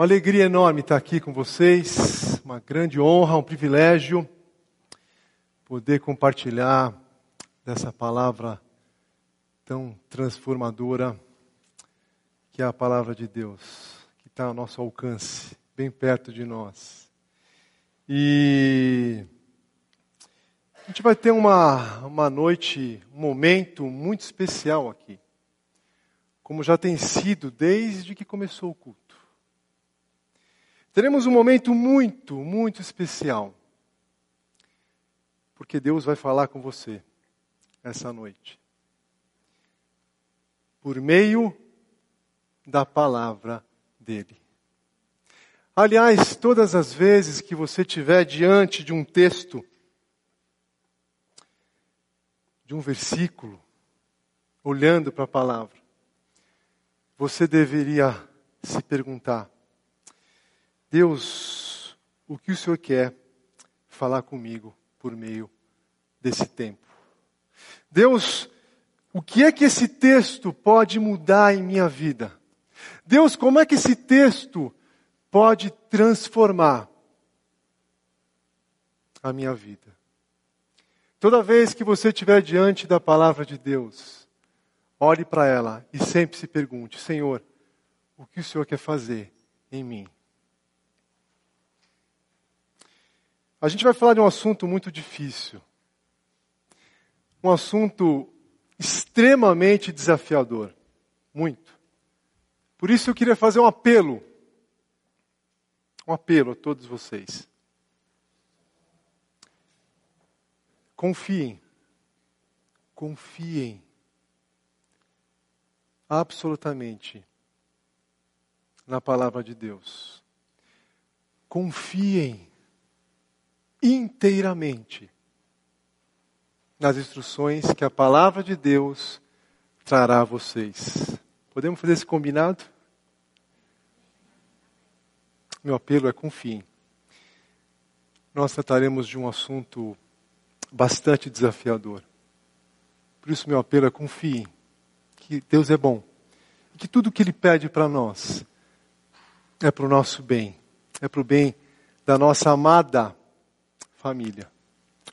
Uma alegria enorme estar aqui com vocês, uma grande honra, um privilégio poder compartilhar dessa palavra tão transformadora que é a palavra de Deus, que está ao nosso alcance, bem perto de nós. E a gente vai ter uma, uma noite, um momento muito especial aqui, como já tem sido desde que começou o culto. Teremos um momento muito, muito especial. Porque Deus vai falar com você essa noite. Por meio da palavra dele. Aliás, todas as vezes que você estiver diante de um texto, de um versículo, olhando para a palavra, você deveria se perguntar: Deus, o que o Senhor quer falar comigo por meio desse tempo? Deus, o que é que esse texto pode mudar em minha vida? Deus, como é que esse texto pode transformar a minha vida? Toda vez que você estiver diante da palavra de Deus, olhe para ela e sempre se pergunte: Senhor, o que o Senhor quer fazer em mim? A gente vai falar de um assunto muito difícil. Um assunto extremamente desafiador. Muito. Por isso eu queria fazer um apelo. Um apelo a todos vocês. Confiem. Confiem. Absolutamente na palavra de Deus. Confiem inteiramente nas instruções que a palavra de Deus trará a vocês. Podemos fazer esse combinado? Meu apelo é confiem. Nós trataremos de um assunto bastante desafiador. Por isso, meu apelo é confiem que Deus é bom. E que tudo que Ele pede para nós é para o nosso bem. É para o bem da nossa amada família.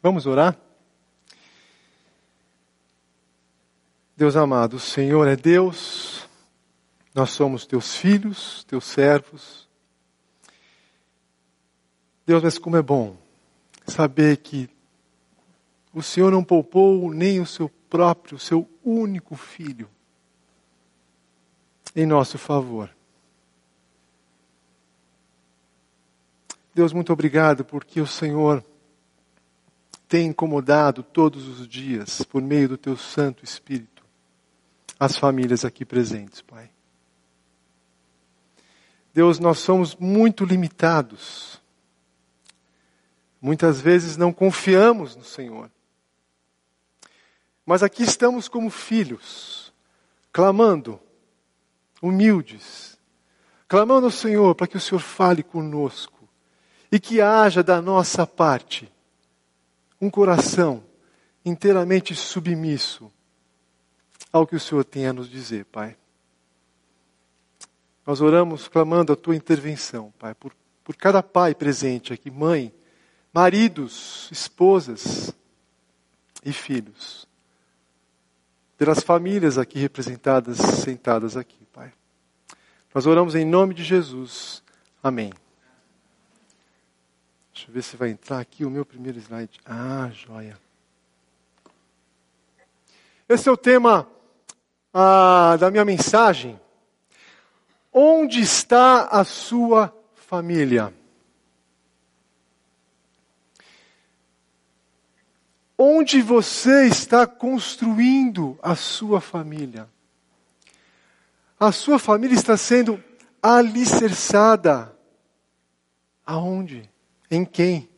Vamos orar? Deus amado, o Senhor é Deus, nós somos teus filhos, teus servos. Deus, mas como é bom saber que o Senhor não poupou nem o seu próprio, o seu único filho em nosso favor. Deus, muito obrigado porque o Senhor tem incomodado todos os dias, por meio do teu Santo Espírito, as famílias aqui presentes, Pai. Deus, nós somos muito limitados. Muitas vezes não confiamos no Senhor. Mas aqui estamos como filhos, clamando, humildes, clamando ao Senhor para que o Senhor fale conosco e que haja da nossa parte um coração inteiramente submisso ao que o Senhor tem a nos dizer, Pai. Nós oramos clamando a tua intervenção, Pai, por, por cada pai presente aqui, mãe, maridos, esposas e filhos. Pelas famílias aqui representadas, sentadas aqui, Pai. Nós oramos em nome de Jesus. Amém. Deixa eu ver se vai entrar aqui o meu primeiro slide. Ah, joia. Esse é o tema ah, da minha mensagem. Onde está a sua família? Onde você está construindo a sua família? A sua família está sendo alicerçada aonde? Em quem?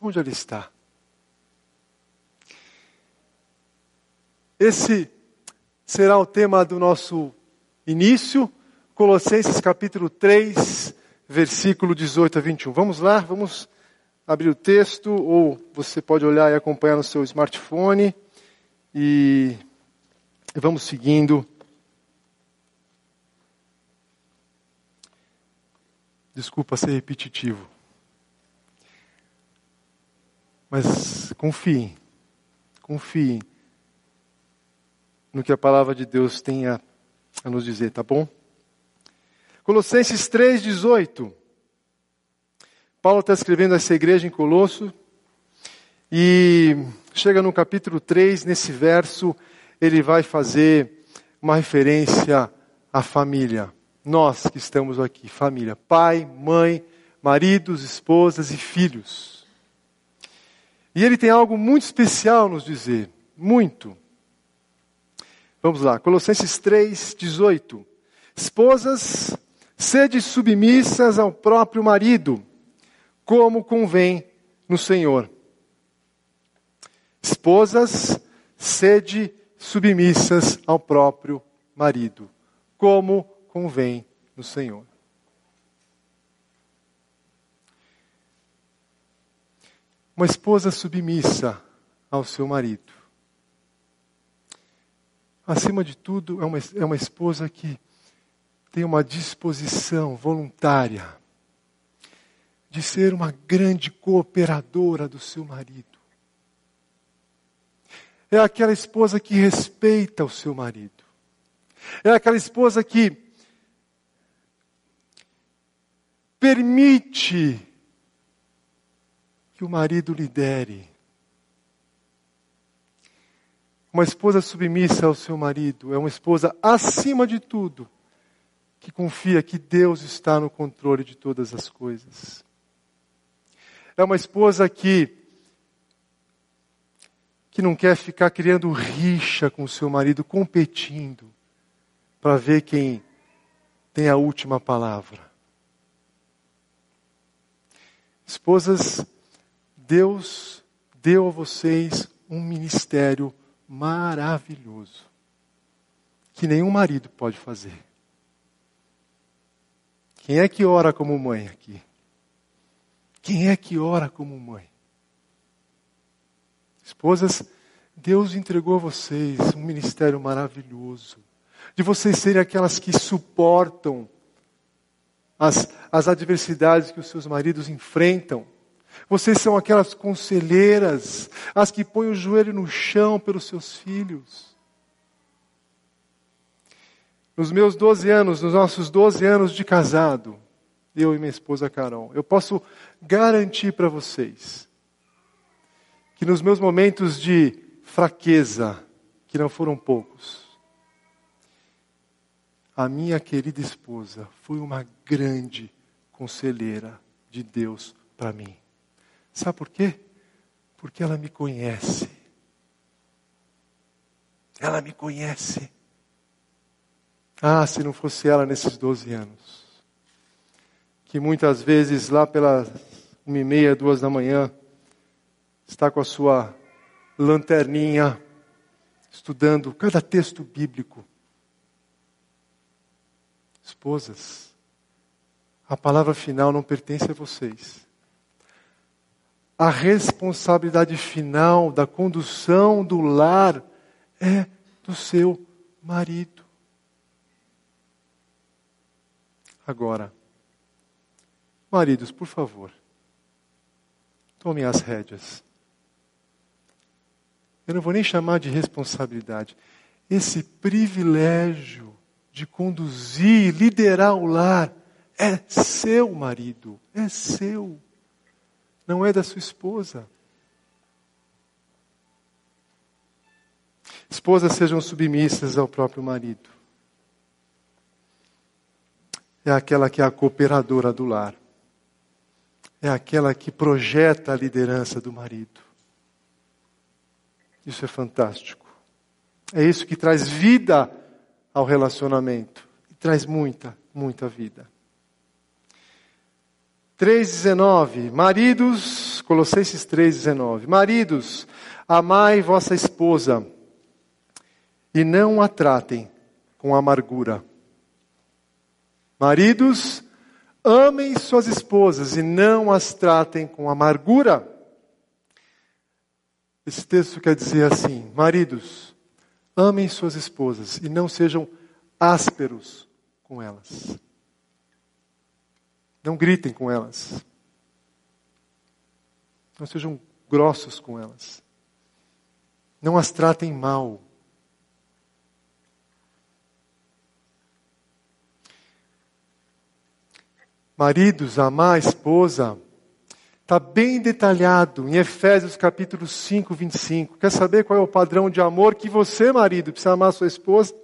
Onde ele está? Esse será o tema do nosso início, Colossenses capítulo 3, versículo 18 a 21. Vamos lá, vamos abrir o texto, ou você pode olhar e acompanhar no seu smartphone, e vamos seguindo Desculpa ser repetitivo. Mas confiem, confiem no que a palavra de Deus tem a, a nos dizer, tá bom? Colossenses 3,18. Paulo está escrevendo essa igreja em Colosso e chega no capítulo 3, nesse verso, ele vai fazer uma referência à família. Nós que estamos aqui, família, pai, mãe, maridos, esposas e filhos. E ele tem algo muito especial nos dizer, muito. Vamos lá, Colossenses 3, 18. Esposas, sede submissas ao próprio marido, como convém no Senhor. Esposas, sede submissas ao próprio marido, como convém no Senhor. Uma esposa submissa ao seu marido. Acima de tudo, é uma, é uma esposa que tem uma disposição voluntária de ser uma grande cooperadora do seu marido. É aquela esposa que respeita o seu marido. É aquela esposa que permite que o marido lidere. Uma esposa submissa ao seu marido é uma esposa, acima de tudo, que confia que Deus está no controle de todas as coisas. É uma esposa que que não quer ficar criando rixa com o seu marido, competindo para ver quem tem a última palavra. Esposas, Deus deu a vocês um ministério maravilhoso que nenhum marido pode fazer. Quem é que ora como mãe aqui? Quem é que ora como mãe? Esposas, Deus entregou a vocês um ministério maravilhoso, de vocês serem aquelas que suportam as, as adversidades que os seus maridos enfrentam. Vocês são aquelas conselheiras, as que põem o joelho no chão pelos seus filhos. Nos meus 12 anos, nos nossos 12 anos de casado, eu e minha esposa Carol, eu posso garantir para vocês que nos meus momentos de fraqueza, que não foram poucos, a minha querida esposa foi uma grande conselheira de Deus para mim. Sabe por quê? Porque ela me conhece. Ela me conhece. Ah, se não fosse ela nesses 12 anos, que muitas vezes lá pelas uma e meia, duas da manhã, está com a sua lanterninha, estudando cada texto bíblico, Esposas, a palavra final não pertence a vocês. A responsabilidade final da condução do lar é do seu marido. Agora, maridos, por favor, tomem as rédeas. Eu não vou nem chamar de responsabilidade. Esse privilégio de conduzir, liderar o lar, é seu marido, é seu, não é da sua esposa. Esposas sejam submissas ao próprio marido. É aquela que é a cooperadora do lar. É aquela que projeta a liderança do marido. Isso é fantástico. É isso que traz vida ao relacionamento. E traz muita, muita vida. 3,19. Maridos, Colossenses 3,19. Maridos, amai vossa esposa e não a tratem com amargura. Maridos, amem suas esposas e não as tratem com amargura. Esse texto quer dizer assim: maridos, Amem suas esposas e não sejam ásperos com elas. Não gritem com elas. Não sejam grossos com elas. Não as tratem mal. Maridos, amar a esposa, está bem detalhado em Efésios capítulo 5, 25. Quer saber qual é o padrão de amor que você, marido, precisa amar sua esposa?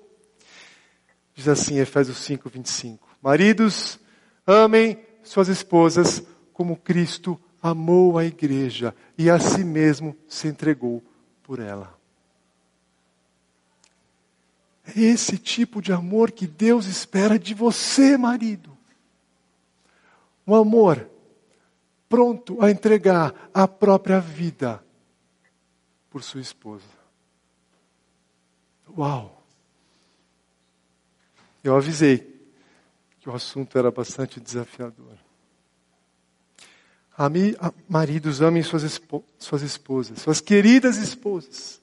Diz assim, Efésios 5, 25. Maridos, amem suas esposas como Cristo amou a igreja e a si mesmo se entregou por ela. É esse tipo de amor que Deus espera de você, marido. Um amor pronto a entregar a própria vida por sua esposa. Uau! Eu avisei que o assunto era bastante desafiador. Ami, maridos, amem suas, espo, suas esposas, suas queridas esposas,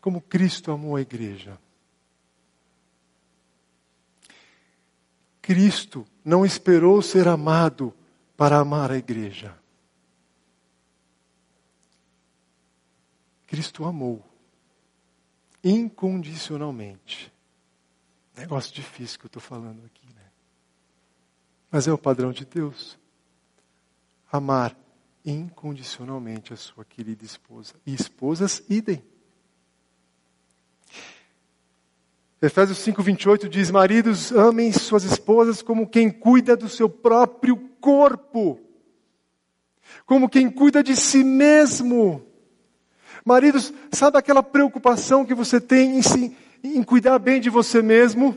como Cristo amou a igreja. Cristo não esperou ser amado para amar a igreja. Cristo amou incondicionalmente. Negócio difícil que eu estou falando aqui, né? Mas é o padrão de Deus. Amar incondicionalmente a sua querida esposa. E esposas, idem. Efésios 5, 28 diz: Maridos, amem suas esposas como quem cuida do seu próprio corpo, como quem cuida de si mesmo. Maridos, sabe aquela preocupação que você tem em, si, em cuidar bem de você mesmo,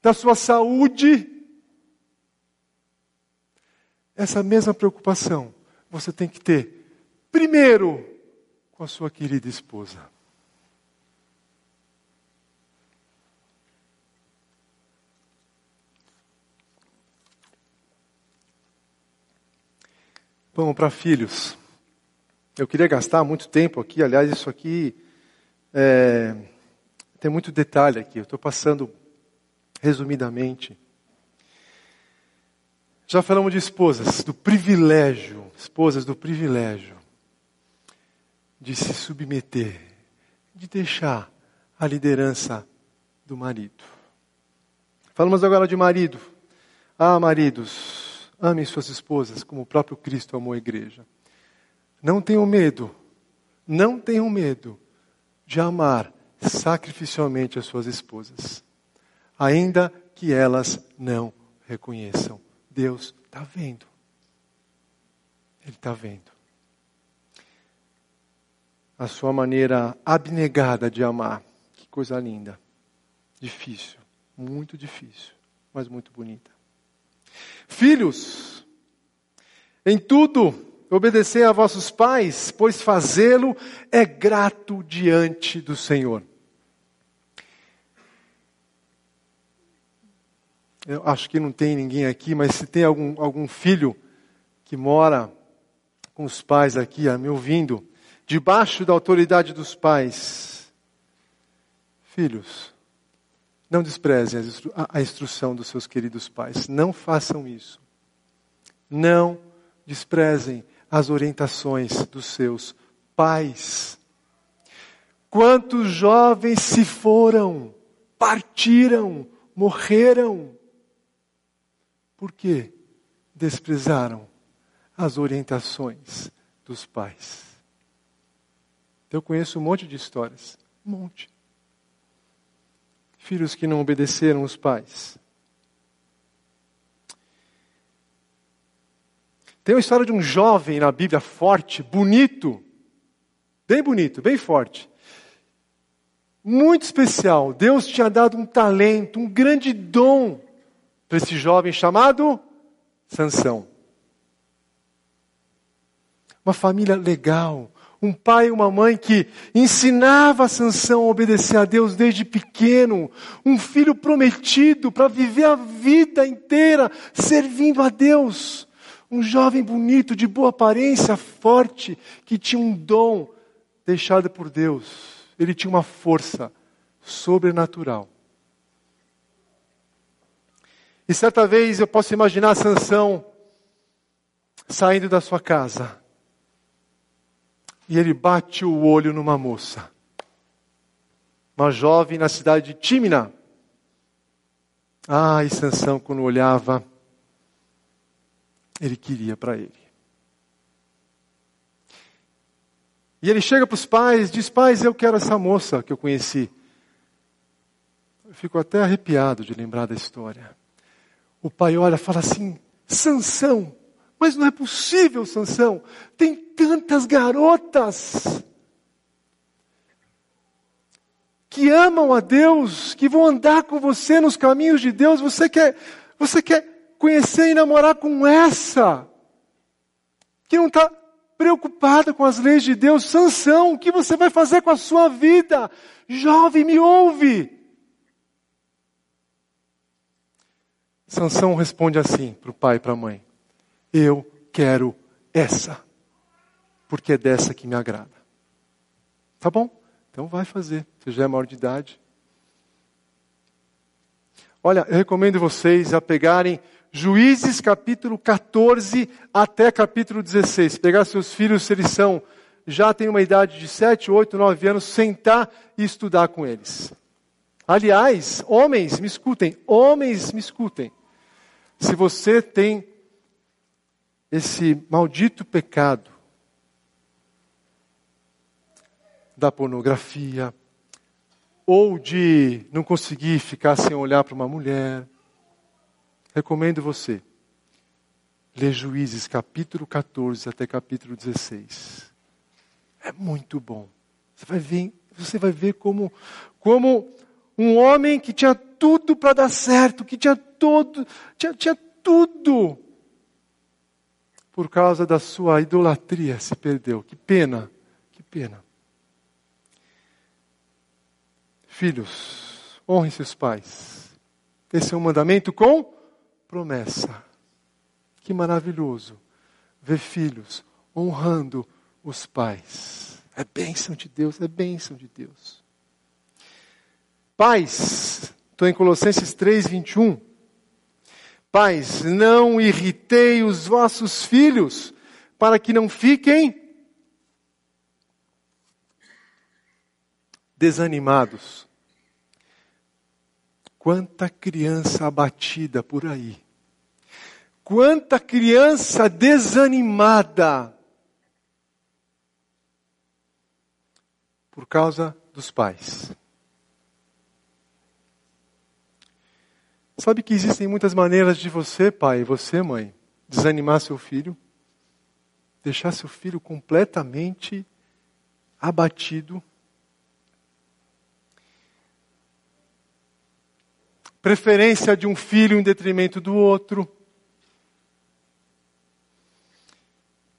da sua saúde? Essa mesma preocupação você tem que ter, primeiro, com a sua querida esposa. Vamos para filhos. Eu queria gastar muito tempo aqui, aliás, isso aqui é, tem muito detalhe aqui. Eu estou passando resumidamente. Já falamos de esposas, do privilégio, esposas do privilégio de se submeter, de deixar a liderança do marido. Falamos agora de marido. Ah, maridos, Amem suas esposas como o próprio Cristo amou a igreja. Não tenham medo, não tenham medo de amar sacrificialmente as suas esposas, ainda que elas não reconheçam. Deus está vendo. Ele está vendo. A sua maneira abnegada de amar. Que coisa linda. Difícil, muito difícil, mas muito bonita. Filhos, em tudo obedecei a vossos pais, pois fazê-lo é grato diante do Senhor. Eu acho que não tem ninguém aqui, mas se tem algum, algum filho que mora com os pais aqui, me ouvindo, debaixo da autoridade dos pais, filhos, não desprezem a instrução dos seus queridos pais. Não façam isso. Não desprezem as orientações dos seus pais. Quantos jovens se foram, partiram, morreram? Por quê? Desprezaram as orientações dos pais. Eu conheço um monte de histórias. Um monte filhos que não obedeceram os pais. Tem uma história de um jovem na Bíblia forte, bonito, bem bonito, bem forte. Muito especial. Deus tinha dado um talento, um grande dom para esse jovem chamado Sansão. Uma família legal, um pai e uma mãe que ensinava a Sansão a obedecer a Deus desde pequeno, um filho prometido para viver a vida inteira servindo a Deus, um jovem bonito, de boa aparência, forte, que tinha um dom deixado por Deus. Ele tinha uma força sobrenatural. E certa vez eu posso imaginar Sansão saindo da sua casa. E ele bate o olho numa moça. Uma jovem na cidade de Tímina. Ah, e Sansão quando olhava, ele queria para ele. E ele chega para os pais, diz: Pais, eu quero essa moça que eu conheci. Eu fico até arrepiado de lembrar da história. O pai olha fala assim: Sansão, mas não é possível, Sansão. Tem tantas garotas que amam a Deus, que vão andar com você nos caminhos de Deus. Você quer, você quer conhecer e namorar com essa que não está preocupada com as leis de Deus. Sansão, o que você vai fazer com a sua vida? Jovem, me ouve. Sansão responde assim para o pai e para a mãe: Eu quero essa, porque é dessa que me agrada. Tá bom? Então vai fazer. Você já é maior de idade. Olha, eu recomendo vocês a pegarem Juízes capítulo 14 até capítulo 16. Pegar seus filhos, se eles são, já têm uma idade de 7, 8, 9 anos, sentar e estudar com eles. Aliás, homens, me escutem, homens, me escutem. Se você tem esse maldito pecado da pornografia, ou de não conseguir ficar sem olhar para uma mulher, recomendo você ler Juízes capítulo 14 até capítulo 16. É muito bom. Você vai ver, você vai ver como, como um homem que tinha tudo para dar certo, que tinha todo, tinha, tinha tudo. Por causa da sua idolatria se perdeu. Que pena, que pena. Filhos, honrem seus pais. Esse é um mandamento com promessa. Que maravilhoso ver filhos honrando os pais. É bênção de Deus, é bênção de Deus. Pais, estou em Colossenses 3, 21. Pais, não irritei os vossos filhos, para que não fiquem desanimados. Quanta criança abatida por aí. Quanta criança desanimada por causa dos pais. Sabe que existem muitas maneiras de você, pai, você, mãe, desanimar seu filho, deixar seu filho completamente abatido. Preferência de um filho em detrimento do outro.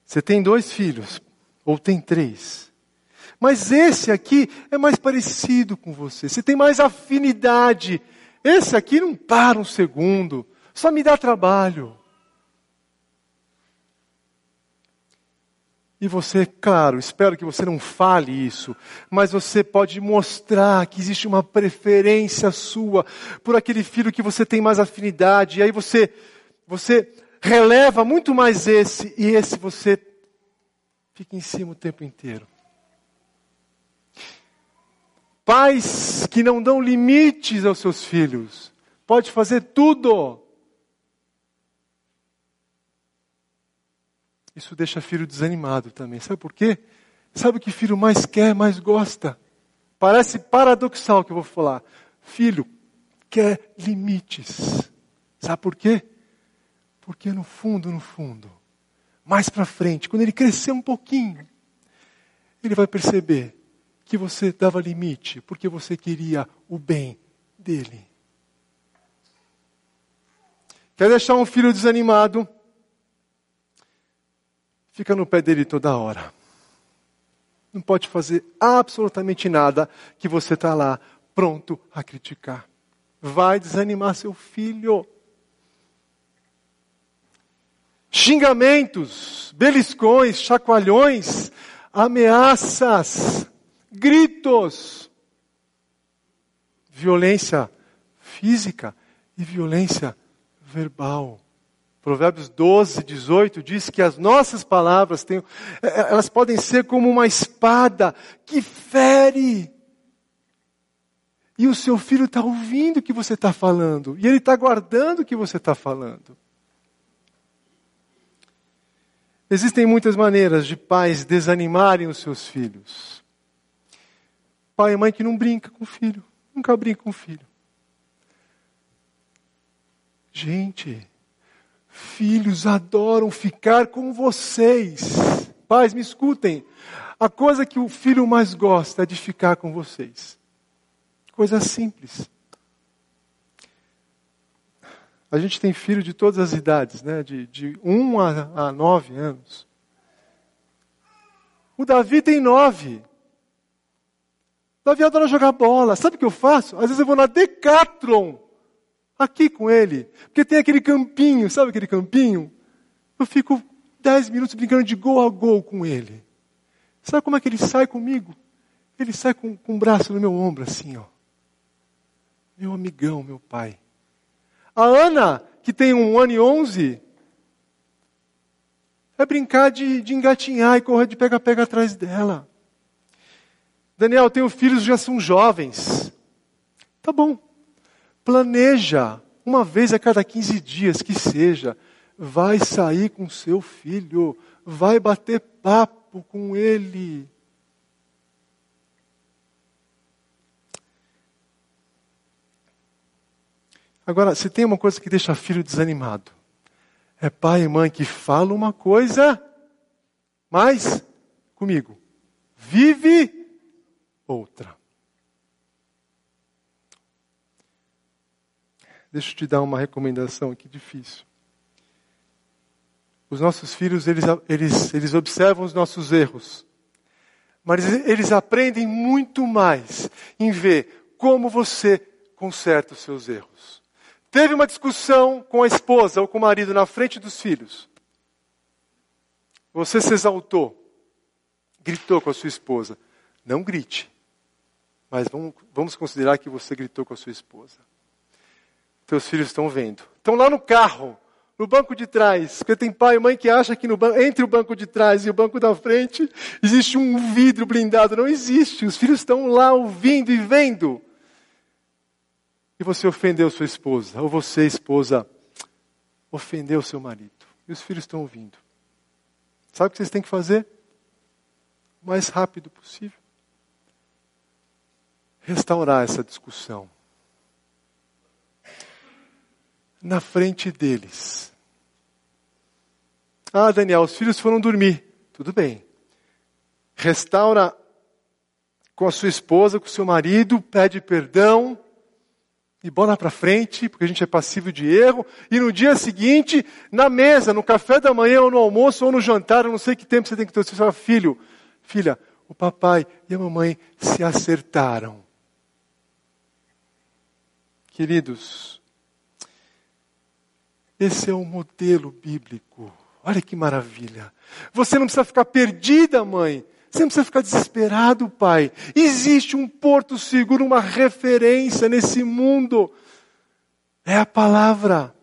Você tem dois filhos, ou tem três. Mas esse aqui é mais parecido com você. Você tem mais afinidade esse aqui não para um segundo, só me dá trabalho. E você, claro, espero que você não fale isso, mas você pode mostrar que existe uma preferência sua por aquele filho que você tem mais afinidade, e aí você, você releva muito mais esse, e esse você fica em cima o tempo inteiro. Pais que não dão limites aos seus filhos. Pode fazer tudo. Isso deixa filho desanimado também. Sabe por quê? Sabe o que filho mais quer, mais gosta? Parece paradoxal que eu vou falar. Filho quer limites. Sabe por quê? Porque no fundo, no fundo, mais para frente, quando ele crescer um pouquinho, ele vai perceber que você dava limite porque você queria o bem dele. Quer deixar um filho desanimado? Fica no pé dele toda hora. Não pode fazer absolutamente nada que você está lá pronto a criticar. Vai desanimar seu filho. Xingamentos, beliscões, chacoalhões, ameaças gritos, violência física e violência verbal. Provérbios 12, 18 diz que as nossas palavras têm, é, é, elas podem ser como uma espada que fere. E o seu filho está ouvindo o que você está falando, e ele está guardando o que você está falando. Existem muitas maneiras de pais desanimarem os seus filhos. Pai e mãe que não brinca com o filho. Nunca brinca com o filho. Gente, filhos adoram ficar com vocês. Pais, me escutem. A coisa que o filho mais gosta é de ficar com vocês. Coisa simples. A gente tem filho de todas as idades, né? de, de 1 um a, a 9 anos. O Davi tem 9. Vai ver adorar jogar bola. Sabe o que eu faço? Às vezes eu vou na Decathlon, aqui com ele. Porque tem aquele campinho, sabe aquele campinho? Eu fico dez minutos brincando de gol a gol com ele. Sabe como é que ele sai comigo? Ele sai com, com o um braço no meu ombro, assim, ó. Meu amigão, meu pai. A Ana, que tem um ano e onze, é brincar de, de engatinhar e correr de pega-pega atrás dela. Daniel, tenho filhos já são jovens. Tá bom. Planeja, uma vez a cada 15 dias que seja, vai sair com seu filho, vai bater papo com ele. Agora, se tem uma coisa que deixa filho desanimado, é pai e mãe que falam uma coisa, mas, comigo, vive outra. Deixa eu te dar uma recomendação aqui difícil. Os nossos filhos, eles, eles, eles observam os nossos erros, mas eles aprendem muito mais em ver como você conserta os seus erros. Teve uma discussão com a esposa ou com o marido na frente dos filhos. Você se exaltou, gritou com a sua esposa. Não grite, mas vamos, vamos considerar que você gritou com a sua esposa. Teus filhos estão vendo. Estão lá no carro, no banco de trás. Porque tem pai e mãe que acha que no entre o banco de trás e o banco da frente existe um vidro blindado. Não existe. Os filhos estão lá ouvindo e vendo e você ofendeu sua esposa, ou você, esposa, ofendeu seu marido, e os filhos estão ouvindo. Sabe o que vocês têm que fazer? O mais rápido possível. Restaurar essa discussão. Na frente deles. Ah, Daniel, os filhos foram dormir. Tudo bem. Restaura com a sua esposa, com o seu marido, pede perdão e bola para frente, porque a gente é passivo de erro, e no dia seguinte, na mesa, no café da manhã, ou no almoço, ou no jantar, eu não sei que tempo você tem que ter, você fala, filho, filha, o papai e a mamãe se acertaram. Queridos, esse é o modelo bíblico. Olha que maravilha. Você não precisa ficar perdida, mãe. Você não precisa ficar desesperado, pai. Existe um porto seguro, uma referência nesse mundo. É a palavra.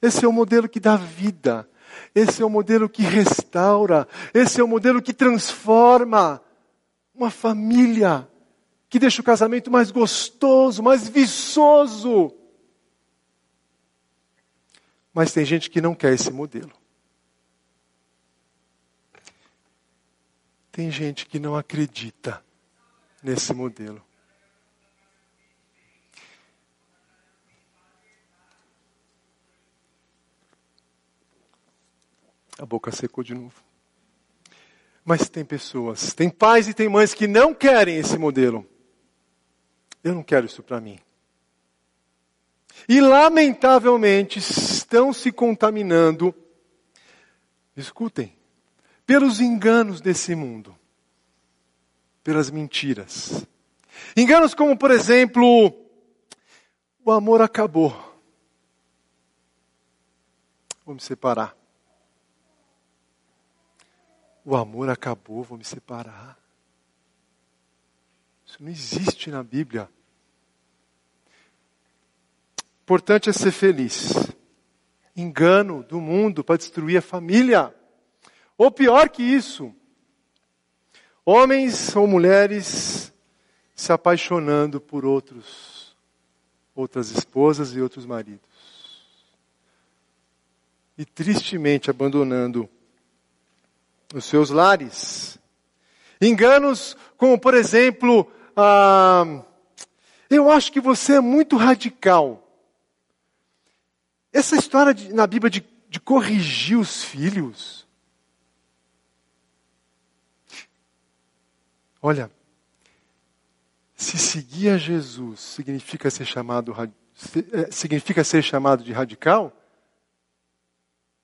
Esse é o modelo que dá vida. Esse é o modelo que restaura. Esse é o modelo que transforma uma família. Que deixa o casamento mais gostoso, mais viçoso. Mas tem gente que não quer esse modelo. Tem gente que não acredita nesse modelo. A boca secou de novo. Mas tem pessoas, tem pais e tem mães que não querem esse modelo. Eu não quero isso para mim. E lamentavelmente estão se contaminando. Escutem, pelos enganos desse mundo, pelas mentiras. Enganos como, por exemplo, o amor acabou. Vou me separar. O amor acabou, vou me separar. Isso não existe na Bíblia. importante é ser feliz. Engano do mundo para destruir a família. Ou pior que isso, homens ou mulheres se apaixonando por outros, outras esposas e outros maridos. E tristemente abandonando os seus lares. Enganos como, por exemplo, ah, eu acho que você é muito radical. Essa história de, na Bíblia de, de corrigir os filhos. Olha, se seguir a Jesus significa ser chamado, é, significa ser chamado de radical,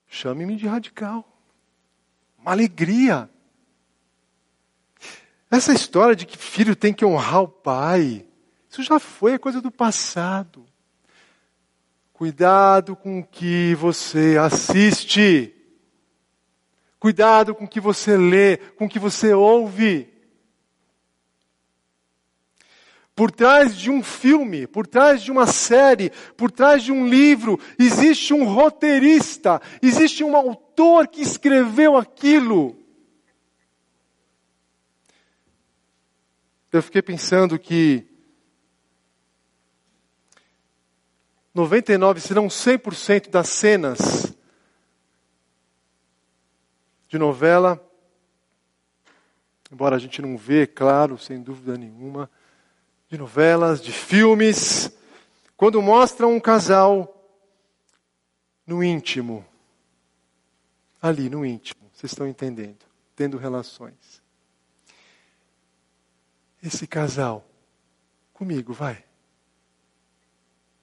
chame-me de radical. Uma alegria. Essa história de que filho tem que honrar o pai, isso já foi coisa do passado. Cuidado com o que você assiste. Cuidado com o que você lê, com o que você ouve. Por trás de um filme, por trás de uma série, por trás de um livro, existe um roteirista, existe um autor que escreveu aquilo. Eu fiquei pensando que 99, se não 100% das cenas de novela, embora a gente não vê, claro, sem dúvida nenhuma, de novelas, de filmes, quando mostram um casal no íntimo, ali no íntimo, vocês estão entendendo, tendo relações. Esse casal, comigo, vai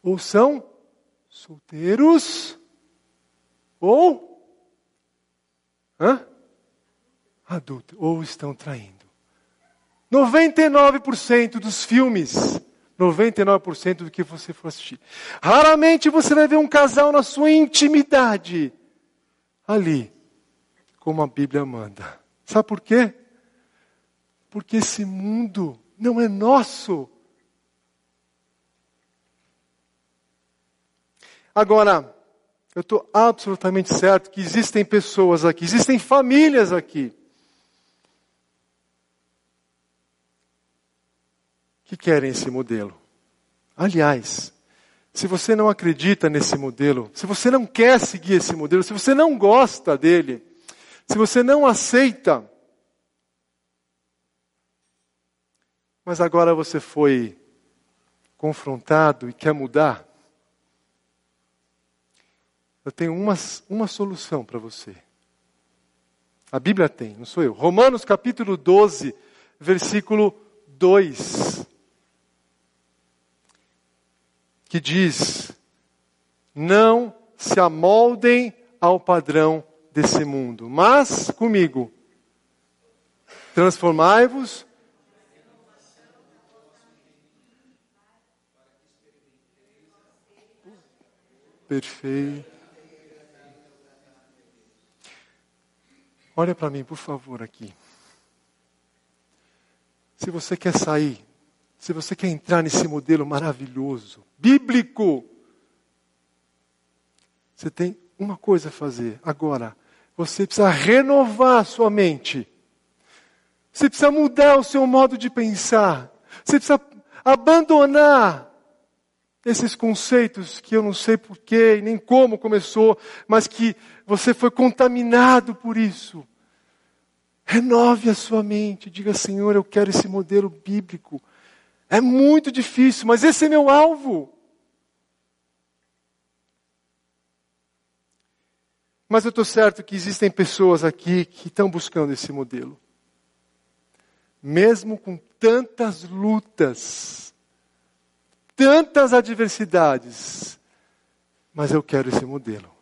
ou são solteiros, ou hã? adultos, ou estão traindo. 99% dos filmes, 99% do que você for assistir. Raramente você vai ver um casal na sua intimidade, ali, como a Bíblia manda. Sabe por quê? Porque esse mundo não é nosso. Agora, eu estou absolutamente certo que existem pessoas aqui, existem famílias aqui, que querem esse modelo. Aliás, se você não acredita nesse modelo, se você não quer seguir esse modelo, se você não gosta dele, se você não aceita, mas agora você foi confrontado e quer mudar, eu tenho uma, uma solução para você. A Bíblia tem, não sou eu. Romanos capítulo 12, versículo 2. Que diz: Não se amoldem ao padrão desse mundo, mas comigo, transformai-vos perfeito. Olha para mim, por favor, aqui. Se você quer sair, se você quer entrar nesse modelo maravilhoso, bíblico, você tem uma coisa a fazer agora. Você precisa renovar a sua mente. Você precisa mudar o seu modo de pensar. Você precisa abandonar esses conceitos que eu não sei porquê e nem como começou, mas que você foi contaminado por isso. Renove a sua mente, diga, Senhor, eu quero esse modelo bíblico. É muito difícil, mas esse é meu alvo. Mas eu estou certo que existem pessoas aqui que estão buscando esse modelo. Mesmo com tantas lutas, tantas adversidades, mas eu quero esse modelo.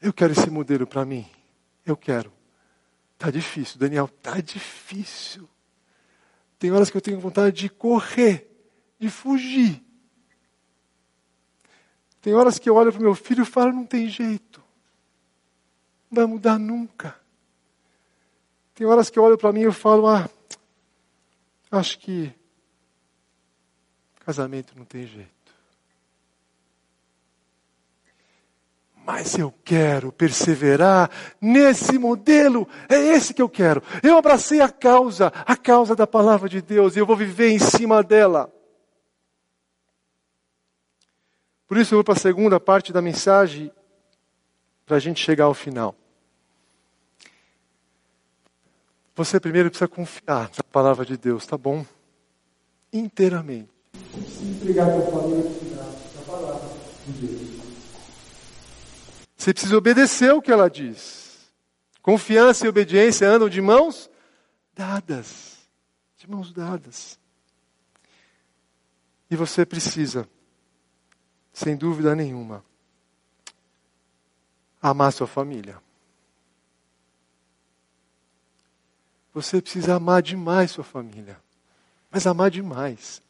Eu quero esse modelo para mim. Eu quero. Tá difícil, Daniel, tá difícil. Tem horas que eu tenho vontade de correr, de fugir. Tem horas que eu olho para o meu filho e falo, não tem jeito. Não vai mudar nunca. Tem horas que eu olho para mim e falo, ah, acho que Casamento não tem jeito. mas eu quero perseverar nesse modelo, é esse que eu quero. Eu abracei a causa, a causa da palavra de Deus, e eu vou viver em cima dela. Por isso eu vou para a segunda parte da mensagem, para a gente chegar ao final. Você primeiro precisa confiar na palavra de Deus, tá bom? Inteiramente. Você precisa entregar a sua família na palavra de Deus. Você precisa obedecer o que ela diz. Confiança e obediência andam de mãos dadas. De mãos dadas. E você precisa, sem dúvida nenhuma, amar sua família. Você precisa amar demais sua família. Mas amar demais.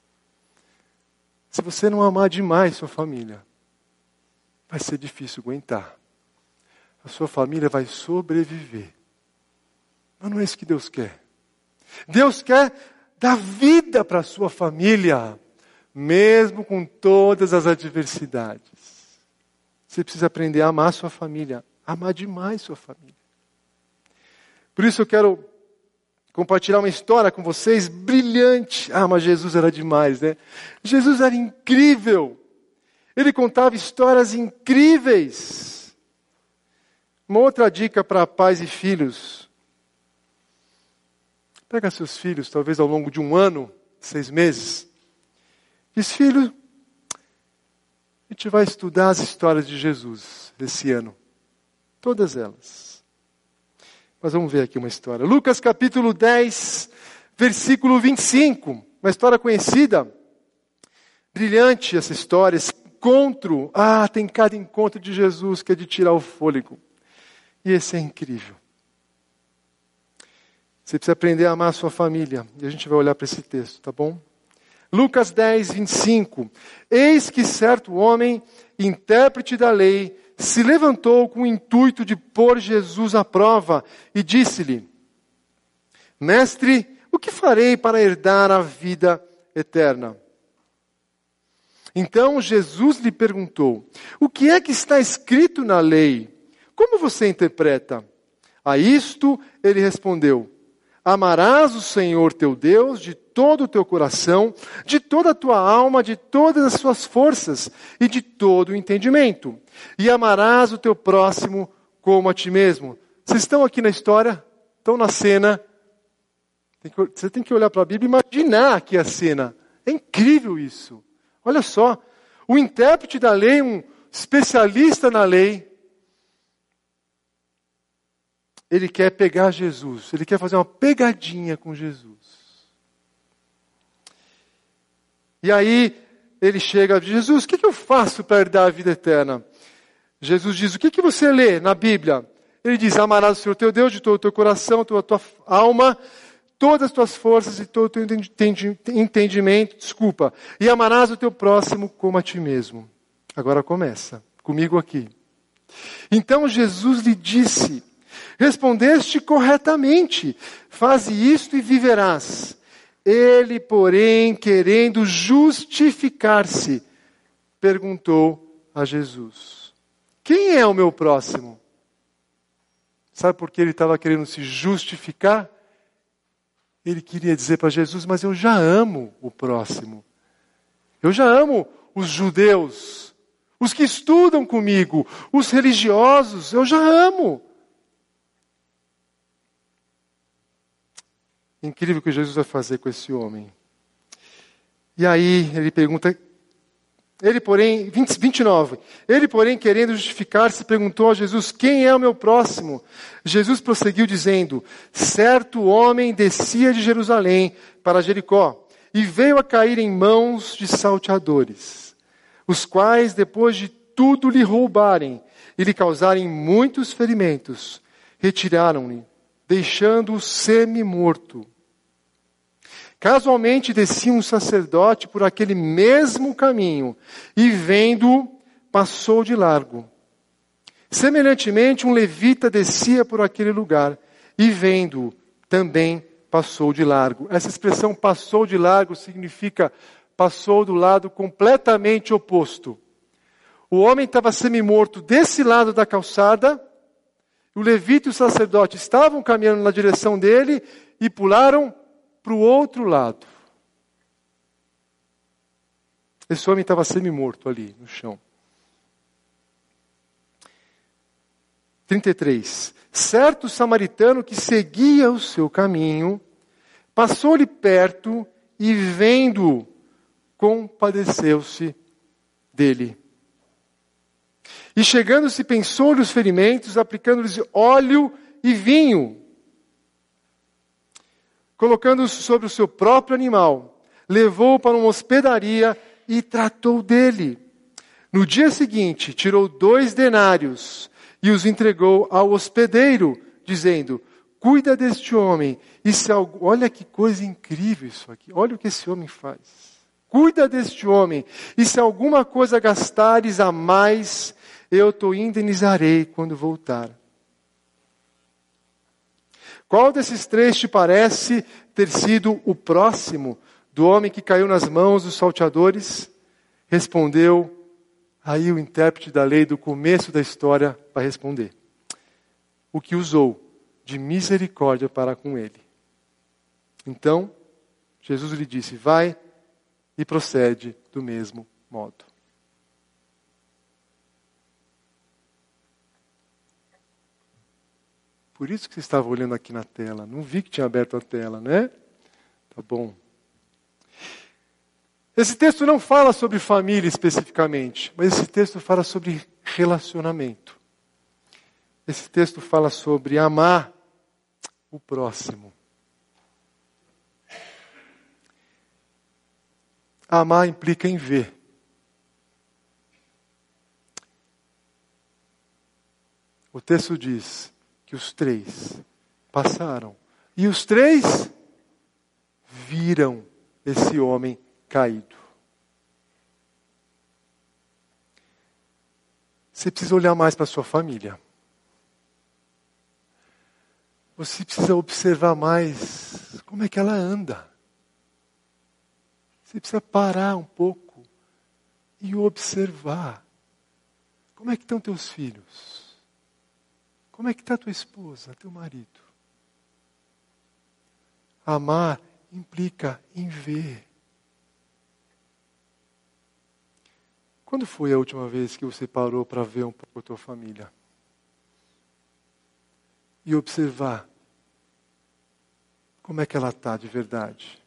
Se você não amar demais sua família, vai ser difícil aguentar a sua família vai sobreviver. Mas não é isso que Deus quer. Deus quer dar vida para a sua família, mesmo com todas as adversidades. Você precisa aprender a amar sua família, amar demais sua família. Por isso eu quero compartilhar uma história com vocês brilhante. Ah, mas Jesus era demais, né? Jesus era incrível. Ele contava histórias incríveis. Uma outra dica para pais e filhos. Pega seus filhos, talvez ao longo de um ano, seis meses. Diz, filho, a gente vai estudar as histórias de Jesus desse ano. Todas elas. Mas vamos ver aqui uma história. Lucas capítulo 10, versículo 25. Uma história conhecida. Brilhante essa história, esse encontro. Ah, tem cada encontro de Jesus que é de tirar o fôlego. E esse é incrível. Você precisa aprender a amar a sua família. E a gente vai olhar para esse texto, tá bom? Lucas 10, 25. Eis que certo homem, intérprete da lei, se levantou com o intuito de pôr Jesus à prova e disse-lhe: Mestre, o que farei para herdar a vida eterna? Então Jesus lhe perguntou: O que é que está escrito na lei? Como você interpreta? A isto ele respondeu: Amarás o Senhor teu Deus de todo o teu coração, de toda a tua alma, de todas as suas forças e de todo o entendimento. E amarás o teu próximo como a ti mesmo. Vocês estão aqui na história? Estão na cena? Você tem que olhar para a Bíblia e imaginar aqui a cena. É incrível isso. Olha só. O intérprete da lei, um especialista na lei, ele quer pegar Jesus, ele quer fazer uma pegadinha com Jesus. E aí ele chega, Jesus, o que, que eu faço para herdar a vida eterna? Jesus diz, o que, que você lê na Bíblia? Ele diz, amarás o Senhor teu Deus de todo o teu coração, toda a tua alma, todas as tuas forças e todo o teu entendimento, desculpa, e amarás o teu próximo como a ti mesmo. Agora começa, comigo aqui. Então Jesus lhe disse, Respondeste corretamente, faze isto e viverás. Ele, porém, querendo justificar-se, perguntou a Jesus: Quem é o meu próximo? Sabe por que ele estava querendo se justificar? Ele queria dizer para Jesus: Mas eu já amo o próximo. Eu já amo os judeus, os que estudam comigo, os religiosos, eu já amo. Incrível o que Jesus vai fazer com esse homem. E aí ele pergunta, ele porém, 20, 29, ele porém querendo justificar-se perguntou a Jesus, quem é o meu próximo? Jesus prosseguiu dizendo, certo homem descia de Jerusalém para Jericó e veio a cair em mãos de salteadores, os quais depois de tudo lhe roubarem e lhe causarem muitos ferimentos, retiraram-lhe, deixando-o semi-morto. Casualmente descia um sacerdote por aquele mesmo caminho e, vendo, passou de largo. Semelhantemente, um levita descia por aquele lugar e, vendo, também passou de largo. Essa expressão passou de largo significa passou do lado completamente oposto. O homem estava semi-morto desse lado da calçada, o levita e o sacerdote estavam caminhando na direção dele e pularam para o outro lado. Esse homem estava semi-morto ali no chão. 33. Certo samaritano que seguia o seu caminho, passou-lhe perto e, vendo, compadeceu-se dele. E chegando-se, pensou-lhe os ferimentos, aplicando-lhes óleo e vinho. Colocando-os sobre o seu próprio animal, levou-o para uma hospedaria e tratou dele. No dia seguinte, tirou dois denários e os entregou ao hospedeiro, dizendo: Cuida deste homem. E se algo... Olha que coisa incrível isso aqui. Olha o que esse homem faz. Cuida deste homem. E se alguma coisa gastares a mais, eu te indenizarei quando voltar. Qual desses três te parece ter sido o próximo do homem que caiu nas mãos dos salteadores? Respondeu, aí o intérprete da lei do começo da história vai responder. O que usou de misericórdia para com ele. Então, Jesus lhe disse: Vai e procede do mesmo modo. Por isso que você estava olhando aqui na tela. Não vi que tinha aberto a tela, né? Tá bom. Esse texto não fala sobre família especificamente, mas esse texto fala sobre relacionamento. Esse texto fala sobre amar o próximo. Amar implica em ver. O texto diz os três passaram e os três viram esse homem caído. Você precisa olhar mais para sua família. Você precisa observar mais como é que ela anda. Você precisa parar um pouco e observar. Como é que estão teus filhos? Como é que está tua esposa, teu marido? Amar implica em ver. Quando foi a última vez que você parou para ver um pouco a tua família? E observar como é que ela está de verdade?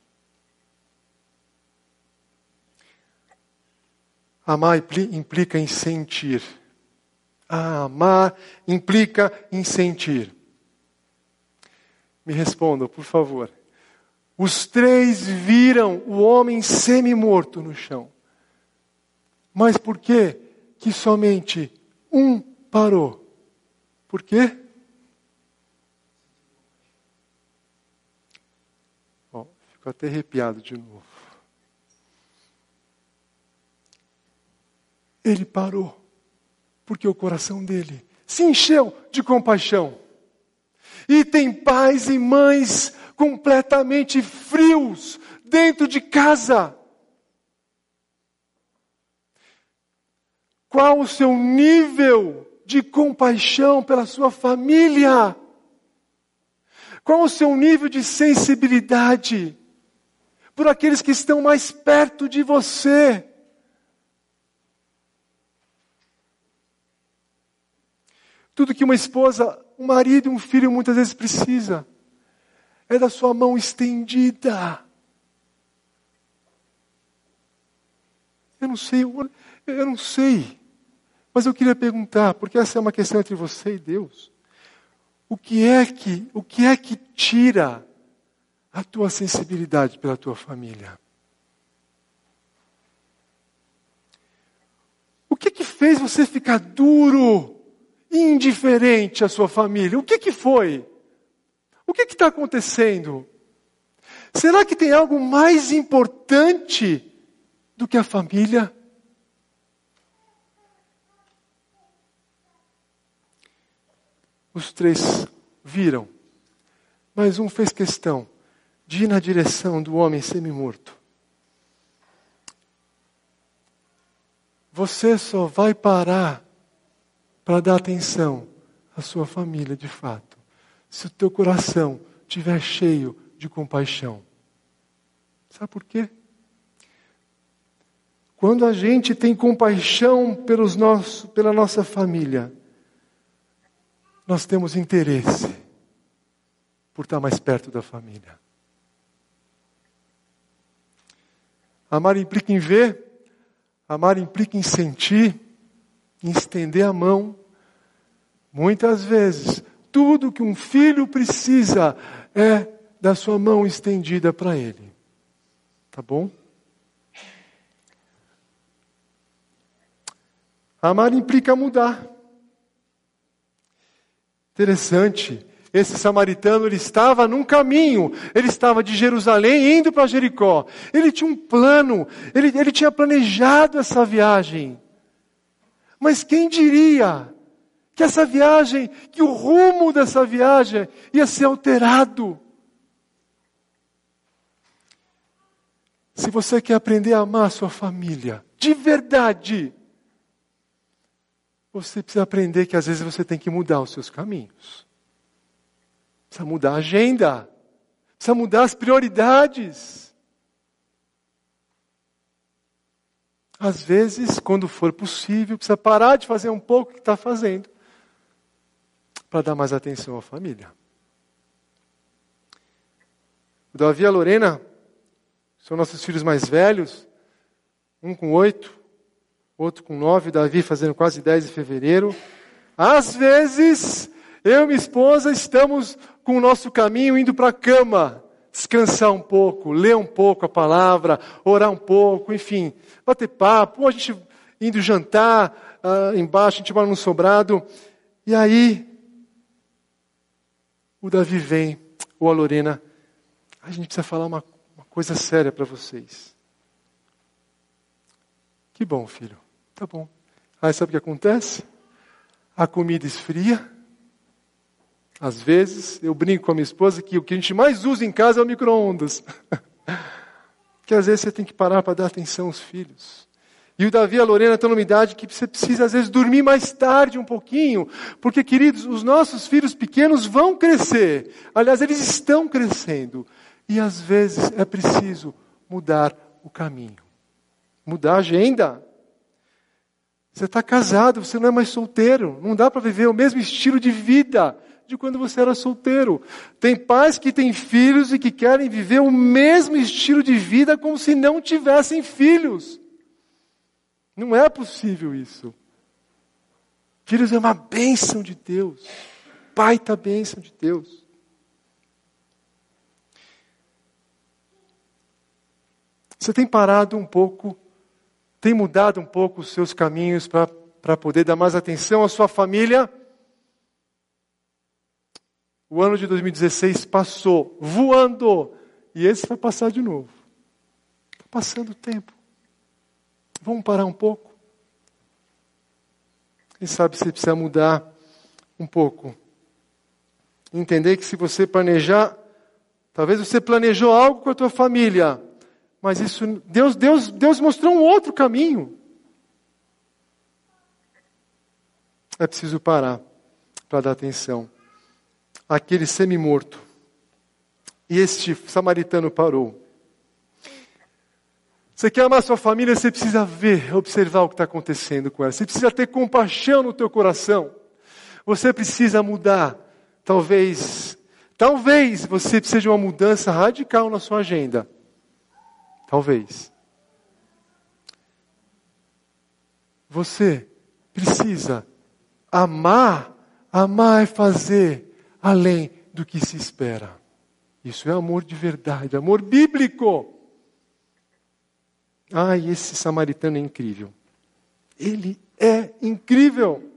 Amar implica em sentir. Amar implica em sentir. Me respondam, por favor. Os três viram o homem semi-morto no chão. Mas por que que somente um parou? Por quê? Bom, fico até arrepiado de novo. Ele parou, porque o coração dele se encheu de compaixão. E tem pais e mães completamente frios dentro de casa Qual o seu nível de compaixão pela sua família? Qual o seu nível de sensibilidade por aqueles que estão mais perto de você? Tudo que uma esposa, um marido e um filho muitas vezes precisa é da sua mão estendida. Eu não sei, eu não sei. Mas eu queria perguntar, porque essa é uma questão entre você e Deus. O que é que, o que é que tira a tua sensibilidade pela tua família? O que que fez você ficar duro, indiferente à sua família? O que que foi? O que está acontecendo? Será que tem algo mais importante do que a família? Os três viram, mas um fez questão de ir na direção do homem semi-morto. você só vai parar para dar atenção à sua família de fato se o teu coração estiver cheio de compaixão. Sabe por quê? Quando a gente tem compaixão pelos nossos, pela nossa família, nós temos interesse por estar mais perto da família. Amar implica em ver, amar implica em sentir, estender a mão. Muitas vezes, tudo que um filho precisa é da sua mão estendida para ele. Tá bom? Amar implica mudar. Interessante. Esse samaritano ele estava num caminho, ele estava de Jerusalém indo para Jericó. Ele tinha um plano, ele, ele tinha planejado essa viagem. Mas quem diria que essa viagem, que o rumo dessa viagem ia ser alterado? Se você quer aprender a amar a sua família, de verdade, você precisa aprender que às vezes você tem que mudar os seus caminhos. Precisa mudar a agenda. Precisa mudar as prioridades. Às vezes, quando for possível, precisa parar de fazer um pouco o que está fazendo para dar mais atenção à família. O Davi e a Lorena são nossos filhos mais velhos, um com oito, outro com nove, Davi fazendo quase dez de fevereiro. Às vezes, eu e minha esposa estamos com o nosso caminho indo para a cama, descansar um pouco, ler um pouco a palavra, orar um pouco, enfim, bater papo, ou a gente indo jantar uh, embaixo, a gente mora num sobrado, e aí o Davi vem, ou a Lorena, a gente precisa falar uma, uma coisa séria para vocês. Que bom, filho. Tá bom. Aí sabe o que acontece? A comida esfria, às vezes, eu brinco com a minha esposa que o que a gente mais usa em casa é o micro-ondas. que às vezes você tem que parar para dar atenção aos filhos. E o Davi e a Lorena estão numa idade que você precisa, às vezes, dormir mais tarde um pouquinho. Porque, queridos, os nossos filhos pequenos vão crescer. Aliás, eles estão crescendo. E, às vezes, é preciso mudar o caminho. Mudar a agenda. Você está casado, você não é mais solteiro. Não dá para viver o mesmo estilo de vida de quando você era solteiro. Tem pais que têm filhos e que querem viver o mesmo estilo de vida como se não tivessem filhos. Não é possível isso. Filhos é uma bênção de Deus. Pai está bênção de Deus. Você tem parado um pouco, tem mudado um pouco os seus caminhos para poder dar mais atenção à sua família? O ano de 2016 passou voando e esse vai passar de novo. Está passando o tempo. Vamos parar um pouco? Quem sabe você precisa mudar um pouco. Entender que se você planejar, talvez você planejou algo com a tua família, mas isso Deus Deus Deus mostrou um outro caminho. É preciso parar para dar atenção aquele semi-morto. E este samaritano parou. Você quer amar sua família, você precisa ver, observar o que está acontecendo com ela. Você precisa ter compaixão no teu coração. Você precisa mudar. Talvez, talvez você precise de uma mudança radical na sua agenda. Talvez. Você precisa amar. Amar é fazer além do que se espera. Isso é amor de verdade, amor bíblico. Ai, esse samaritano é incrível. Ele é incrível.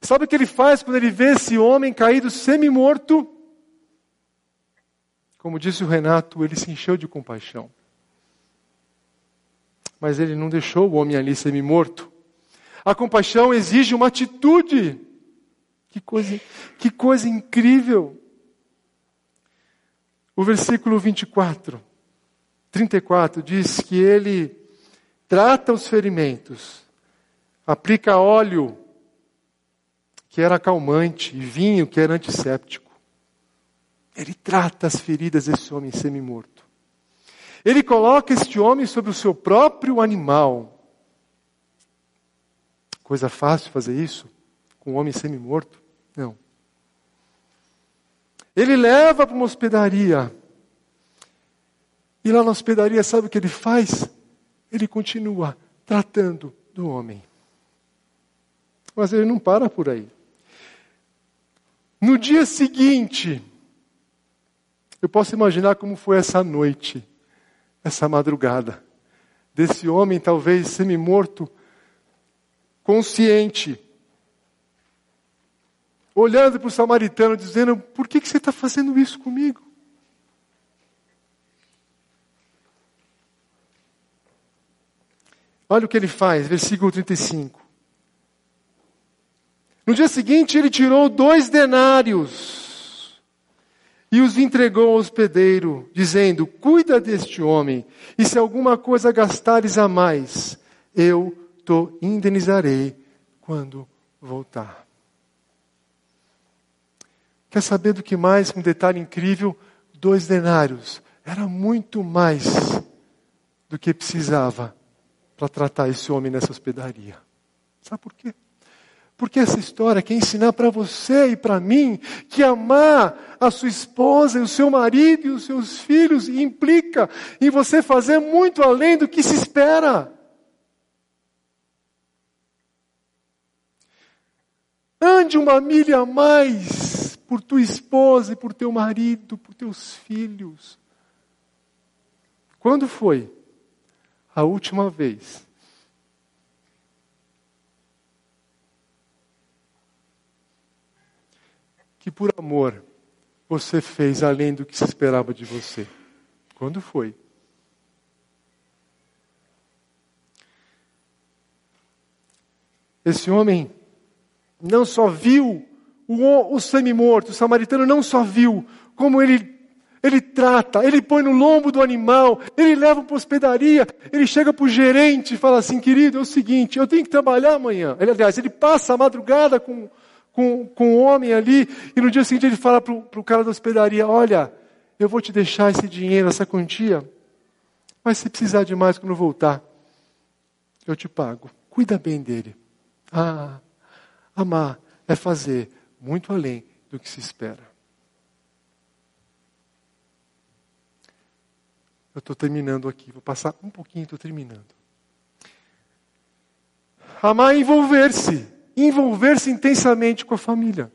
Sabe o que ele faz quando ele vê esse homem caído semi-morto? Como disse o Renato, ele se encheu de compaixão. Mas ele não deixou o homem ali semi-morto. A compaixão exige uma atitude. Que coisa, que coisa incrível! O versículo 24, 34 diz que ele trata os ferimentos, aplica óleo, que era calmante, e vinho, que era antisséptico. Ele trata as feridas desse homem semi-morto. Ele coloca este homem sobre o seu próprio animal. Coisa fácil fazer isso? Com um homem semi-morto? Não. Ele leva para uma hospedaria. E lá na hospedaria, sabe o que ele faz? Ele continua tratando do homem. Mas ele não para por aí. No dia seguinte, eu posso imaginar como foi essa noite, essa madrugada, desse homem talvez semi-morto, consciente, olhando para o samaritano, dizendo: Por que, que você está fazendo isso comigo? Olha o que ele faz, versículo 35. No dia seguinte, ele tirou dois denários e os entregou ao hospedeiro, dizendo: Cuida deste homem, e se alguma coisa gastares a mais, eu te indenizarei quando voltar. Quer saber do que mais? Um detalhe incrível: dois denários. Era muito mais do que precisava para tratar esse homem nessa hospedaria. Sabe por quê? Porque essa história quer ensinar para você e para mim que amar a sua esposa e o seu marido e os seus filhos implica em você fazer muito além do que se espera. Ande uma milha a mais por tua esposa e por teu marido, por teus filhos. Quando foi? a última vez. Que por amor você fez além do que se esperava de você. Quando foi? Esse homem não só viu o, o semi-morto, o samaritano não só viu como ele ele trata, ele põe no lombo do animal, ele leva para a hospedaria, ele chega para o gerente e fala assim, querido, é o seguinte, eu tenho que trabalhar amanhã. Ele, aliás, ele passa a madrugada com, com, com o homem ali, e no dia seguinte ele fala para o cara da hospedaria, olha, eu vou te deixar esse dinheiro, essa quantia, mas se precisar de mais quando voltar, eu te pago. Cuida bem dele. Ah, amar é fazer muito além do que se espera. Eu estou terminando aqui, vou passar um pouquinho, estou terminando. Amar é envolver-se, envolver-se intensamente com a família.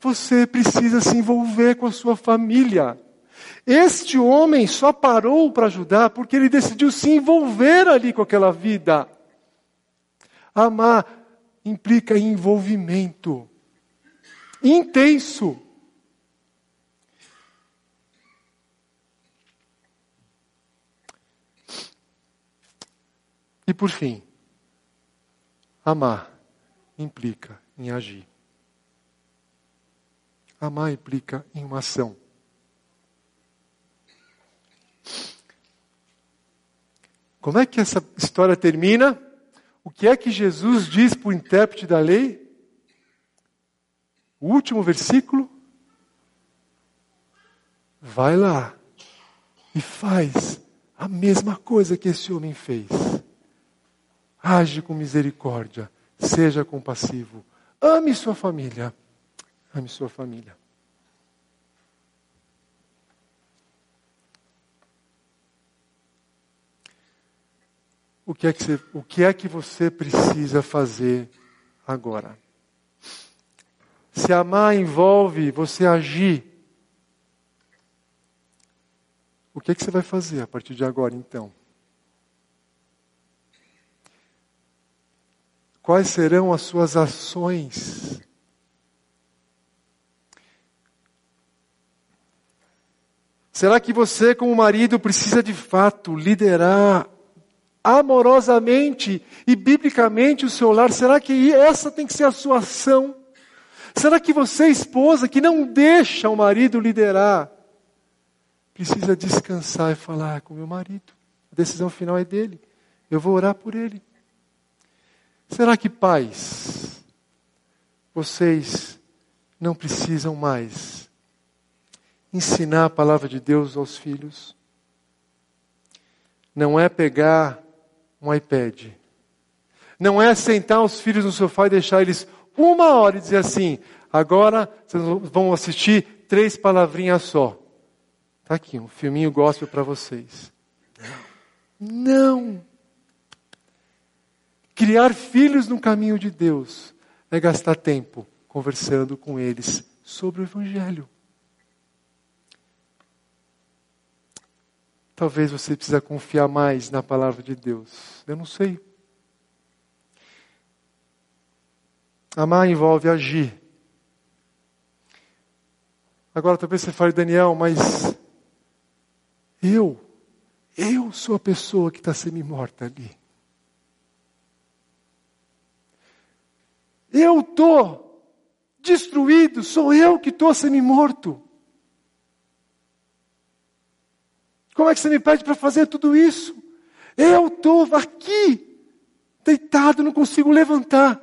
Você precisa se envolver com a sua família. Este homem só parou para ajudar porque ele decidiu se envolver ali com aquela vida. Amar implica envolvimento intenso. E por fim, amar implica em agir. Amar implica em uma ação. Como é que essa história termina? O que é que Jesus diz para o intérprete da lei? O último versículo. Vai lá e faz a mesma coisa que esse homem fez. Age com misericórdia. Seja compassivo. Ame sua família. Ame sua família. O que, é que você, o que é que você precisa fazer agora? Se amar envolve você agir, o que é que você vai fazer a partir de agora então? Quais serão as suas ações? Será que você, como marido, precisa de fato liderar amorosamente e biblicamente o seu lar? Será que essa tem que ser a sua ação? Será que você, esposa, que não deixa o marido liderar, precisa descansar e falar com meu marido? A decisão final é dele. Eu vou orar por ele. Será que pais, vocês não precisam mais ensinar a palavra de Deus aos filhos? Não é pegar um iPad. Não é sentar os filhos no sofá e deixar eles uma hora e dizer assim: agora vocês vão assistir três palavrinhas só. Está aqui, um filminho gospel para vocês. Não. Criar filhos no caminho de Deus é gastar tempo conversando com eles sobre o Evangelho. Talvez você precisa confiar mais na palavra de Deus. Eu não sei. Amar envolve agir. Agora talvez você fale, Daniel, mas eu, eu sou a pessoa que está semi-morta ali. Eu estou destruído, sou eu que estou semi-morto. Como é que você me pede para fazer tudo isso? Eu estou aqui, deitado, não consigo levantar.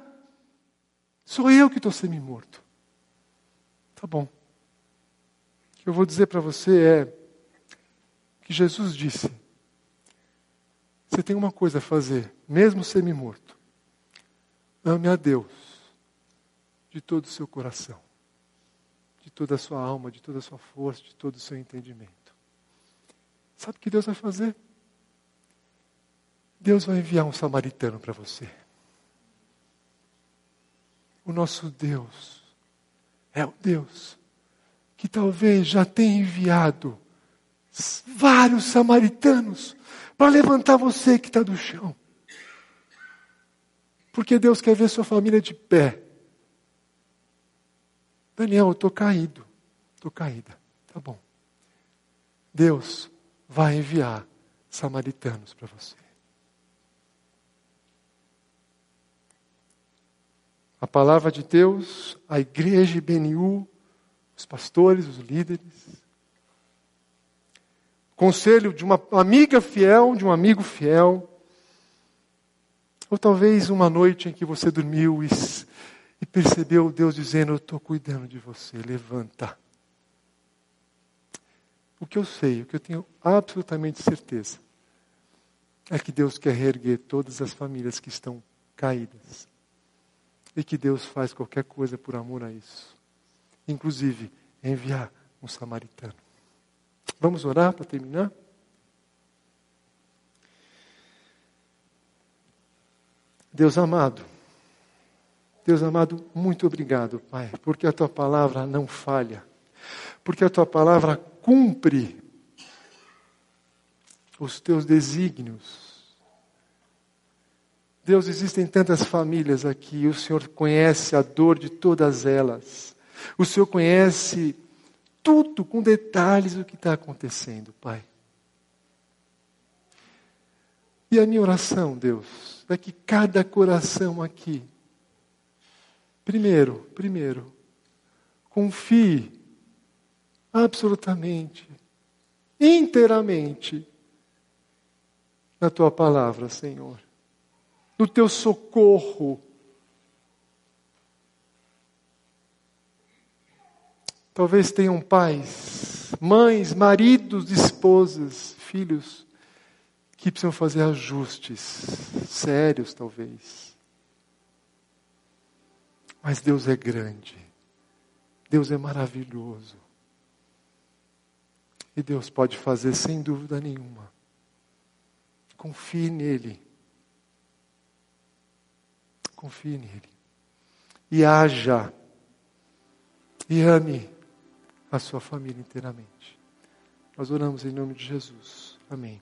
Sou eu que estou semi-morto. Tá bom. O que eu vou dizer para você é que Jesus disse: você tem uma coisa a fazer, mesmo semi-morto. Ame a Deus de todo o seu coração, de toda a sua alma, de toda a sua força, de todo o seu entendimento. Sabe o que Deus vai fazer? Deus vai enviar um samaritano para você. O nosso Deus é o Deus que talvez já tenha enviado vários samaritanos para levantar você que está do chão. Porque Deus quer ver sua família de pé. Daniel, eu estou caído. Estou caída. Tá bom. Deus vai enviar samaritanos para você. A palavra de Deus, a igreja Beniu, os pastores, os líderes. Conselho de uma amiga fiel, de um amigo fiel. Ou talvez uma noite em que você dormiu e, e percebeu Deus dizendo: Eu estou cuidando de você, levanta. O que eu sei, o que eu tenho absolutamente certeza, é que Deus quer reerguer todas as famílias que estão caídas. E que Deus faz qualquer coisa por amor a isso. Inclusive, enviar um samaritano. Vamos orar para terminar? Deus amado, Deus amado, muito obrigado, Pai, porque a tua palavra não falha, porque a tua palavra cumpre os teus desígnios. Deus, existem tantas famílias aqui, o Senhor conhece a dor de todas elas. O Senhor conhece tudo com detalhes o que está acontecendo, Pai. E a minha oração, Deus, é que cada coração aqui, primeiro, primeiro, confie absolutamente, inteiramente na tua palavra, Senhor, no teu socorro. Talvez tenham pais, mães, maridos, esposas, filhos que precisam fazer ajustes sérios, talvez. Mas Deus é grande. Deus é maravilhoso. E Deus pode fazer sem dúvida nenhuma. Confie nele. Confie nele. E haja. E ame a sua família inteiramente. Nós oramos em nome de Jesus. Amém.